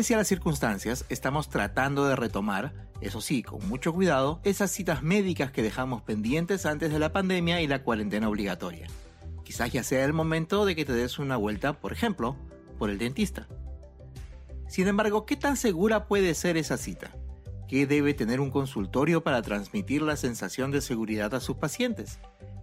Pese a las circunstancias, estamos tratando de retomar, eso sí, con mucho cuidado, esas citas médicas que dejamos pendientes antes de la pandemia y la cuarentena obligatoria. Quizás ya sea el momento de que te des una vuelta, por ejemplo, por el dentista. Sin embargo, ¿qué tan segura puede ser esa cita? ¿Qué debe tener un consultorio para transmitir la sensación de seguridad a sus pacientes?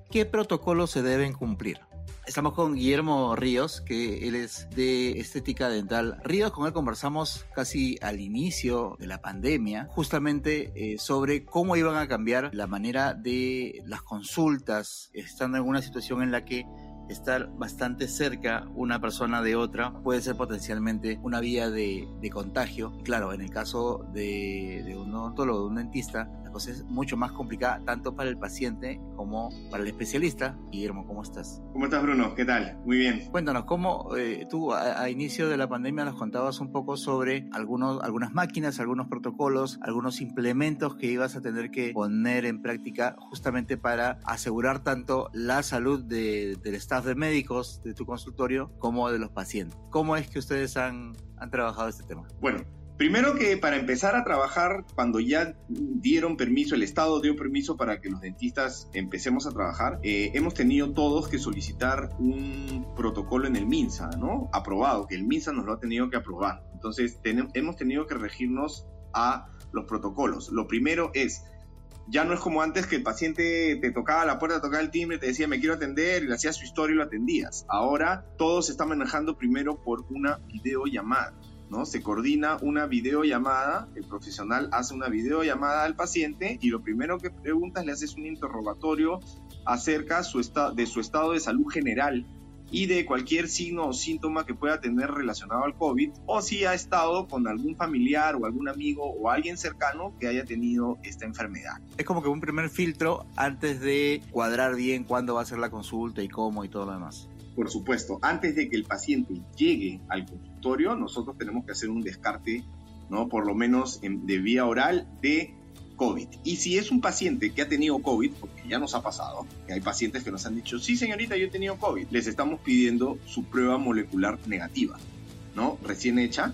¿Qué protocolos se deben cumplir? Estamos con Guillermo Ríos, que él es de estética dental. Ríos, con él conversamos casi al inicio de la pandemia, justamente eh, sobre cómo iban a cambiar la manera de las consultas, estando en una situación en la que estar bastante cerca una persona de otra puede ser potencialmente una vía de, contagio. Claro, en el caso de, de un odontólogo, de un dentista, la cosa es mucho más complicada tanto para el paciente como para el especialista. Guillermo, ¿cómo estás? ¿Cómo estás, Bruno? ¿Qué tal? Muy bien. Cuéntanos, ¿cómo eh, tú a, inicio de la pandemia nos contabas un poco sobre algunos, algunas máquinas, algunos protocolos, algunos implementos que ibas a tener que poner en práctica justamente para asegurar tanto la salud del Estado de médicos de tu consultorio como de los pacientes. ¿Cómo es que ustedes han, han trabajado este tema? Bueno, Primero que para empezar a trabajar, cuando ya dieron permiso, el Estado dio permiso para que los dentistas empecemos a trabajar, eh, hemos tenido todos que solicitar un protocolo en el MINSA, ¿no? Aprobado, que el MINSA nos lo ha tenido que aprobar. Entonces, hemos tenido que regirnos a los protocolos. Lo primero es ya no es como antes que el paciente te tocaba la puerta, tocaba el timbre, te decía me quiero atender y le hacías su historia y lo atendías. Ahora todo se está manejando primero por una videollamada. ¿no? Se coordina una videollamada, el profesional hace una videollamada al paciente y lo primero que preguntas le haces un interrogatorio acerca de su estado de salud general y de cualquier signo o síntoma que pueda tener relacionado al COVID o si ha estado con algún familiar o algún amigo o alguien cercano que haya tenido esta enfermedad. Es como que un primer filtro antes de cuadrar bien cuándo va a ser la consulta y cómo y todo lo demás. Por supuesto, antes de que el paciente llegue al consultorio, nosotros tenemos que hacer un descarte, ¿no? Por lo menos de vía oral de COVID. Y si es un paciente que ha tenido COVID, porque ya nos ha pasado, que hay pacientes que nos han dicho, sí señorita, yo he tenido COVID, les estamos pidiendo su prueba molecular negativa, ¿no? Recién hecha,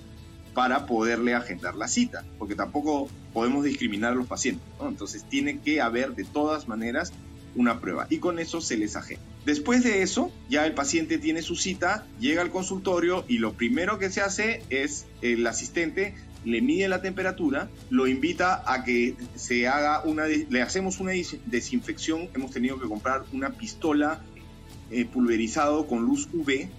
para poderle agendar la cita, porque tampoco podemos discriminar a los pacientes, ¿no? Entonces tiene que haber de todas maneras una prueba y con eso se les agenda. Después de eso, ya el paciente tiene su cita, llega al consultorio y lo primero que se hace es el asistente le mide la temperatura, lo invita a que se haga una, le hacemos una desinfección, hemos tenido que comprar una pistola eh, pulverizado con luz UV,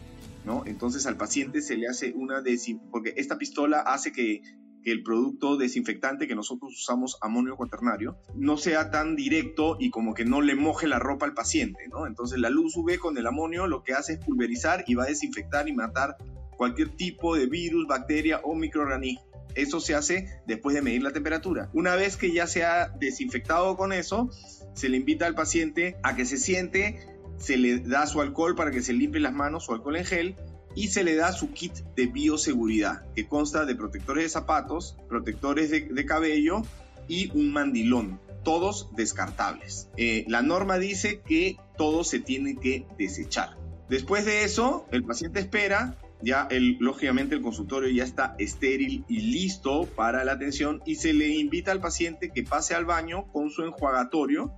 ¿no? Entonces al paciente se le hace una desinfección, porque esta pistola hace que, que el producto desinfectante que nosotros usamos, amonio cuaternario, no sea tan directo y como que no le moje la ropa al paciente, ¿no? Entonces la luz UV con el amonio lo que hace es pulverizar y va a desinfectar y matar cualquier tipo de virus, bacteria o microorganismo eso se hace después de medir la temperatura. Una vez que ya se ha desinfectado con eso, se le invita al paciente a que se siente, se le da su alcohol para que se limpie las manos, su alcohol en gel, y se le da su kit de bioseguridad, que consta de protectores de zapatos, protectores de, cabello y un mandilón, todos descartables. Eh, la norma dice que todo se tiene que desechar. Después de eso, el paciente espera ya el, lógicamente el consultorio ya está estéril y listo para la atención y se le invita al paciente que pase al baño con su enjuagatorio,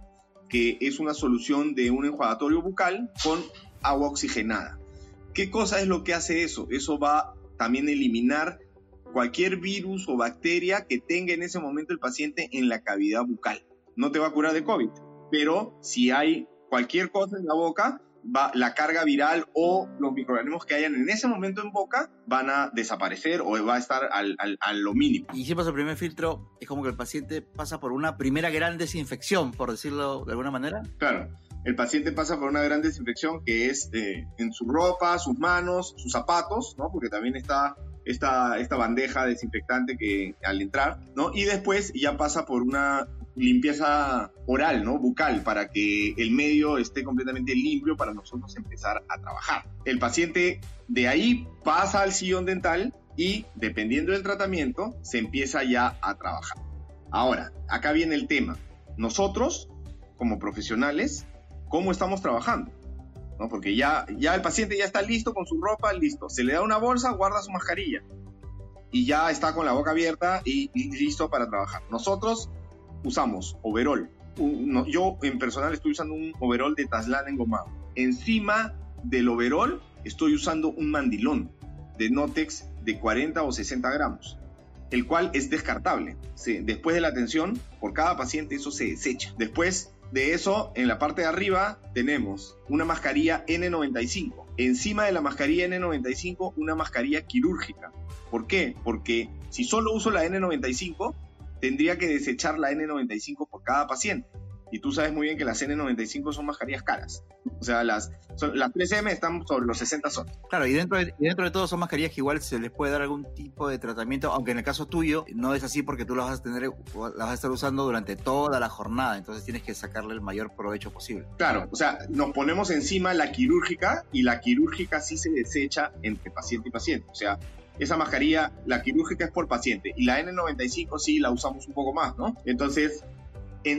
que es una solución de un enjuagatorio bucal con agua oxigenada. ¿Qué cosa es lo que hace eso? Eso va también a eliminar cualquier virus o bacteria que tenga en ese momento el paciente en la cavidad bucal. No te va a curar de COVID, pero si hay cualquier cosa en la boca, la carga viral o los microorganismos que hayan en ese momento en boca van a desaparecer o va a estar al, al, lo mínimo. Y si pasa el primer filtro, es como que el paciente pasa por una primera gran desinfección, por decirlo de alguna manera. Claro, el paciente pasa por una gran desinfección que es eh, en su ropa, sus manos, sus zapatos, ¿no? Porque también está esta, esta bandeja desinfectante que al entrar, ¿no? Y después ya pasa por una limpieza oral, ¿no? Bucal, para que el medio esté completamente limpio para nosotros empezar a trabajar. El paciente de ahí pasa al sillón dental y, dependiendo del tratamiento, se empieza ya a trabajar. Ahora, acá viene el tema. Nosotros, como profesionales, ¿cómo estamos trabajando? ¿No? Porque ya, ya el paciente ya está listo con su ropa, listo. Se le da una bolsa, guarda su mascarilla. Y ya está con la boca abierta y, y listo para trabajar. Nosotros usamos overall. yo en personal estoy usando un overall de Taslan engomado. Encima del overall estoy usando un mandilón de Notex de 40 o 60 gramos, el cual es descartable. después de la atención, por cada paciente eso se desecha. Después de eso, en la parte de arriba tenemos una mascarilla N95. Encima de la mascarilla N95, una mascarilla quirúrgica. ¿Por qué? Porque si solo uso la N95, tendría que desechar la N95 por cada paciente. Y tú sabes muy bien que las N95 son mascarillas caras. O sea, las, las 3M están sobre los 60 soles. Claro, y dentro, de, dentro de todo son mascarillas que igual se les puede dar algún tipo de tratamiento, aunque en el caso tuyo no es así porque tú las vas a tener, las vas a estar usando durante toda la jornada, entonces tienes que sacarle el mayor provecho posible. Claro, o sea, nos ponemos encima la quirúrgica y la quirúrgica sí se desecha entre paciente y paciente. O sea, esa mascarilla, la quirúrgica es por paciente y la N95 sí la usamos un poco más, ¿no? Entonces,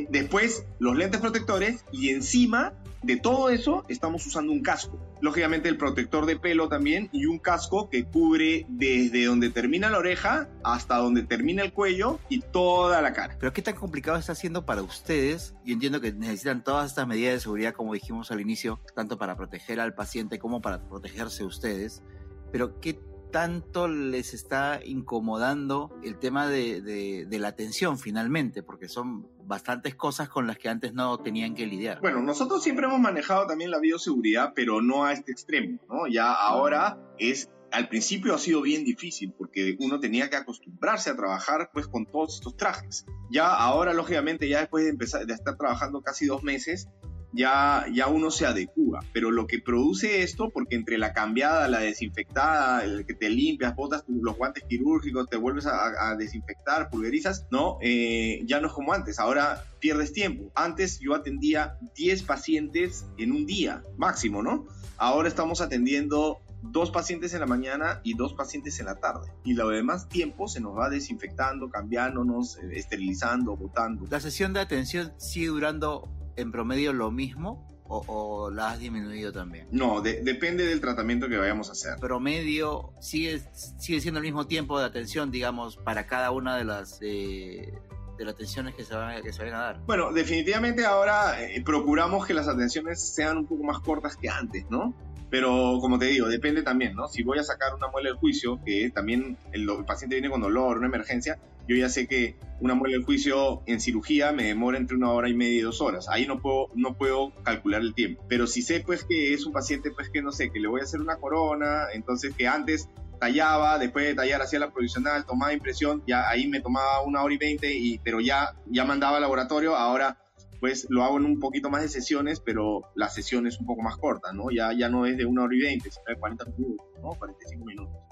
después los lentes protectores y encima de todo eso estamos usando un casco. Lógicamente el protector de pelo también y un casco que cubre desde donde termina la oreja hasta donde termina el cuello y toda la cara. Pero ¿qué tan complicado está siendo para ustedes? Yo entiendo que necesitan todas estas medidas de seguridad como dijimos al inicio, tanto para proteger al paciente como para protegerse ustedes. Pero ¿qué tanto les está incomodando el tema de, la atención finalmente, porque son bastantes cosas con las que antes no tenían que lidiar. Bueno, nosotros siempre hemos manejado también la bioseguridad, pero no a este extremo, ¿no? Ya ahora es al principio ha sido bien difícil porque uno tenía que acostumbrarse a trabajar pues con todos estos trajes. Ya ahora, lógicamente, ya después de empezar de estar trabajando casi dos meses, ya, ya uno se adecua. Pero lo que produce esto, porque entre la cambiada, la desinfectada, el que te limpias, botas los guantes quirúrgicos, te vuelves a, desinfectar, pulverizas, ¿no? Eh, ya no es como antes. Ahora pierdes tiempo. Antes yo atendía 10 pacientes en un día, máximo, ¿no? Ahora estamos atendiendo dos pacientes en la mañana y dos pacientes en la tarde. Y lo demás tiempo se nos va desinfectando, cambiándonos, eh, esterilizando, botando. La sesión de atención sigue durando en promedio lo mismo o, la has disminuido también? No, depende del tratamiento que vayamos a hacer. Promedio sigue, sigue siendo el mismo tiempo de atención, digamos, para cada una de las de, las atenciones que se, van, que se vayan a dar. Bueno, definitivamente ahora eh, procuramos que las atenciones sean un poco más cortas que antes, ¿no? Pero como te digo, depende también, ¿no? Si voy a sacar una muela del juicio, que también el, paciente viene con dolor, una emergencia, yo ya sé que una muela del juicio en cirugía me demora entre una hora y media y dos horas. Ahí no puedo, no puedo calcular el tiempo. Pero si sé pues que es un paciente pues que no sé, que le voy a hacer una corona, entonces que antes tallaba, después de tallar hacía la provisional, tomaba impresión, ya ahí me tomaba una hora y veinte, y, pero ya, ya mandaba al laboratorio, ahora pues lo hago en un poquito más de sesiones, pero la sesión es un poco más corta, ¿no? Ya, ya no es de una hora y veinte, sino de 40 minutos, ¿no? 45 minutos.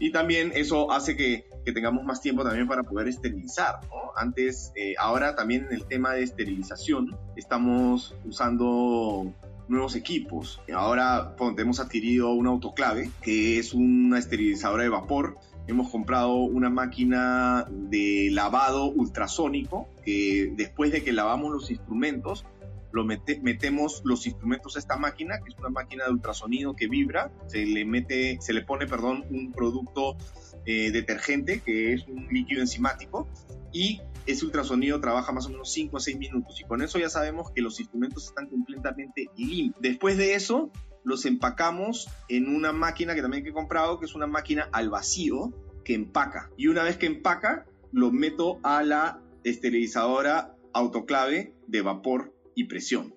Y también eso hace que, que tengamos más tiempo también para poder esterilizar, ¿no? Antes, eh, ahora también en el tema de esterilización, estamos usando nuevos equipos. Ahora hemos adquirido un autoclave, que es una esterilizadora de vapor, hemos comprado una máquina de lavado ultrasónico que después de que lavamos los instrumentos, lo metemos los instrumentos a esta máquina, que es una máquina de ultrasonido que vibra, se le mete, se le pone, perdón, un producto eh, detergente que es un líquido enzimático y ese ultrasonido trabaja más o menos 5 a 6 minutos y con eso ya sabemos que los instrumentos están completamente limpios. Después de eso, los empacamos en una máquina que también he comprado, que es una máquina al vacío que empaca. Y una vez que empaca, lo meto a la esterilizadora autoclave de vapor y presión.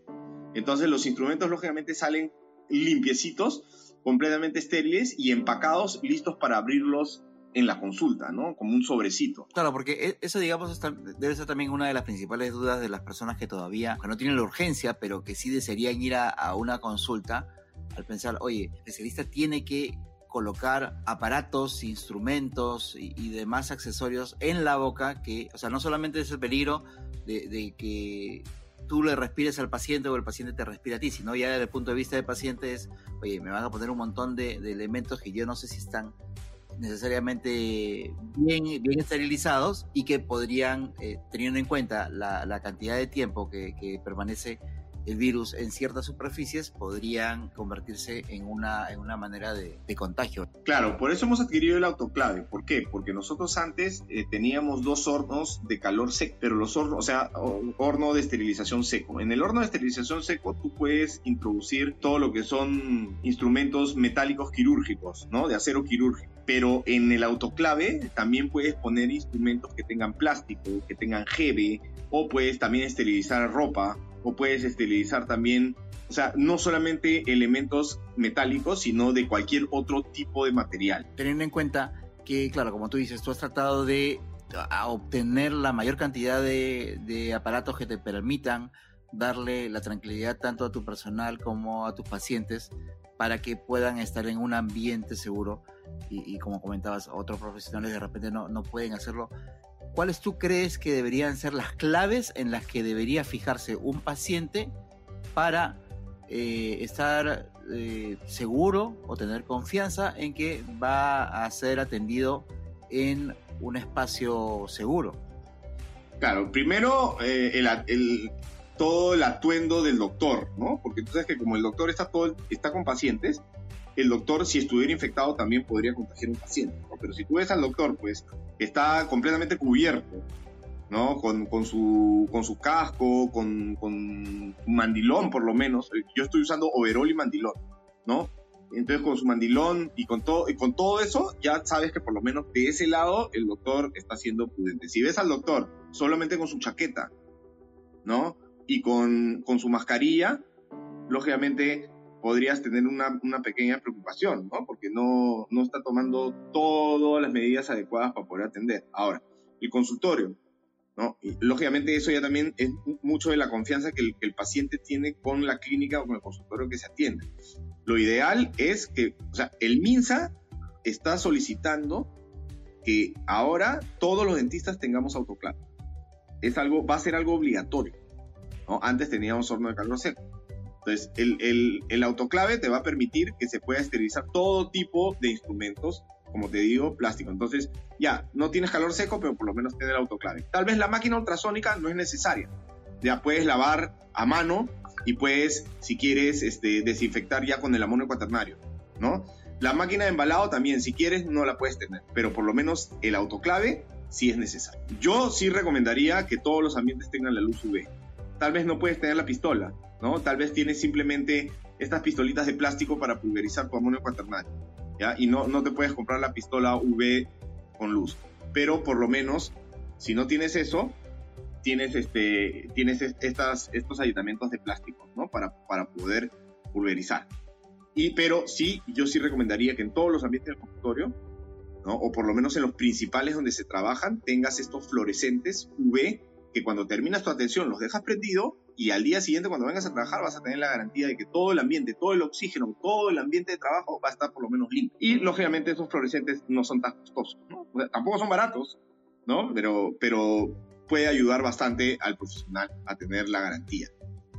Entonces los instrumentos lógicamente salen limpiecitos, completamente estériles y empacados, listos para abrirlos en la consulta, ¿no? Como un sobrecito. Claro, porque e, eso, digamos, debe ser también una de las principales dudas de las personas que todavía, que no tienen la urgencia, pero que sí desearían ir a, una consulta al pensar, oye, el especialista tiene que colocar aparatos, instrumentos y, demás accesorios en la boca que, o sea, no solamente es el peligro de, que tú le respires al paciente o el paciente te respira a ti, sino ya desde el punto de vista del paciente es, oye, me van a poner un montón de, elementos que yo no sé si están necesariamente bien, bien esterilizados y que podrían, eh, teniendo en cuenta la, cantidad de tiempo que, que permanece el virus en ciertas superficies podrían convertirse en una, en una manera de, contagio. Claro, por eso hemos adquirido el autoclave. ¿Por qué? Porque nosotros antes eh, teníamos dos hornos de calor seco, pero los hornos, o sea, horno de esterilización seco. En el horno de esterilización seco tú puedes introducir todo lo que son instrumentos metálicos quirúrgicos, ¿no? De acero quirúrgico pero en el autoclave también puedes poner instrumentos que tengan plástico, que tengan gebe, o puedes también esterilizar ropa, o puedes esterilizar también, o sea, no solamente elementos metálicos, sino de cualquier otro tipo de material. Teniendo en cuenta que, claro, como tú dices, tú has tratado de obtener la mayor cantidad de, aparatos que te permitan darle la tranquilidad tanto a tu personal como a tus pacientes para que puedan estar en un ambiente seguro y, como comentabas, otros profesionales de repente no, no pueden hacerlo. ¿Cuáles tú crees que deberían ser las claves en las que debería fijarse un paciente para eh, estar eh, seguro o tener confianza en que va a ser atendido en un espacio seguro? Claro, primero eh, todo el atuendo del doctor, ¿no? Porque tú sabes que como el doctor está, todo, está con pacientes, el doctor, si estuviera infectado, también podría contagiar a un paciente. Pero si tú ves al doctor, pues está completamente cubierto, ¿no? Con, con, su, con su casco, con, con mandilón, por lo menos. Yo estoy usando overol y mandilón, ¿no? Entonces, con su mandilón y con, todo, y con todo eso, ya sabes que por lo menos de ese lado el doctor está siendo prudente. Si ves al doctor solamente con su chaqueta, ¿no? Y con, con su mascarilla, lógicamente podrías tener una, una, pequeña preocupación, ¿no? Porque no, no está tomando todas las medidas adecuadas para poder atender. Ahora, el consultorio, ¿no? Y, lógicamente eso ya también es mucho de la confianza que el, que el, paciente tiene con la clínica o con el consultorio que se atiende. Lo ideal es que, o sea, el MINSA está solicitando que ahora todos los dentistas tengamos autoclave. Es algo, va a ser algo obligatorio. ¿no? Antes teníamos horno de calor seco. Entonces, el, autoclave te va a permitir que se pueda esterilizar todo tipo de instrumentos, como te digo, plástico. Entonces, ya, no tienes calor seco, pero por lo menos tiene el autoclave. Tal vez la máquina ultrasónica no es necesaria. Ya puedes lavar a mano y puedes, si quieres, este, desinfectar ya con el amonio cuaternario, ¿no? La máquina de embalado también, si quieres, no la puedes tener, pero por lo menos el autoclave sí es necesario. Yo sí recomendaría que todos los ambientes tengan la luz UV. Tal vez no puedes tener la pistola, ¿no? Tal vez tienes simplemente estas pistolitas de plástico para pulverizar tu amonio cuaternario. Y no, no te puedes comprar la pistola UV con luz. Pero por lo menos, si no tienes eso, tienes, este, tienes estas, estos ayuntamientos de plástico, ¿no? Para, para poder pulverizar. Y, pero sí, yo sí recomendaría que en todos los ambientes del consultorio, o por lo menos en los principales donde se trabajan, tengas estos fluorescentes UV que cuando terminas tu atención los dejas prendido y al día siguiente cuando vengas a trabajar vas a tener la garantía de que todo el ambiente, todo el oxígeno, todo el ambiente de trabajo va a estar por lo menos limpio. Y lógicamente esos fluorescentes no son tan costosos, ¿no? tampoco son baratos, ¿no? Pero, pero puede ayudar bastante al profesional a tener la garantía.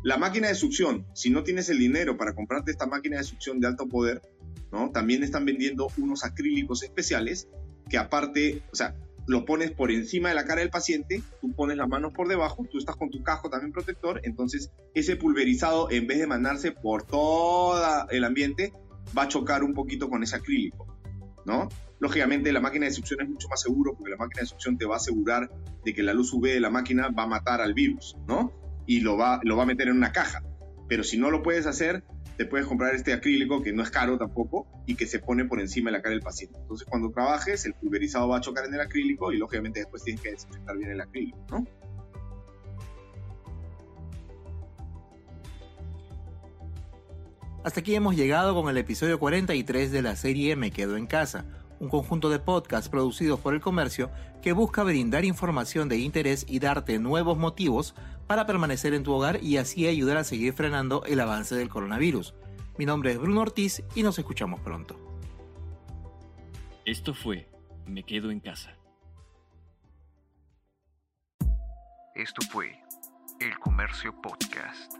La máquina de succión, si no tienes el dinero para comprarte esta máquina de succión de alto poder, ¿no? También están vendiendo unos acrílicos especiales que aparte, o sea, lo pones por encima de la cara del paciente, tú pones las manos por debajo, tú estás con tu casco también protector, entonces ese pulverizado en vez de mandarse por todo el ambiente, va a chocar un poquito con ese acrílico, ¿no? Lógicamente la máquina de succión es mucho más seguro porque la máquina de succión te va a asegurar de que la luz UV de la máquina va a matar al virus, ¿no? Y lo va, lo va a meter en una caja. Pero si no lo puedes hacer, te puedes comprar este acrílico que no es caro tampoco y que se pone por encima de la cara del paciente. Entonces cuando trabajes el pulverizado va a chocar en el acrílico y lógicamente después tienes que desinfectar bien el acrílico, ¿no? Hasta aquí hemos llegado con el episodio 43 de la serie Me Quedo en Casa, un conjunto de podcasts producidos por el comercio que busca brindar información de interés y darte nuevos motivos para permanecer en tu hogar y así ayudar a seguir frenando el avance del coronavirus. Mi nombre es Bruno Ortiz y nos escuchamos pronto. Esto fue Me Quedo en Casa. Esto fue El Comercio Podcast.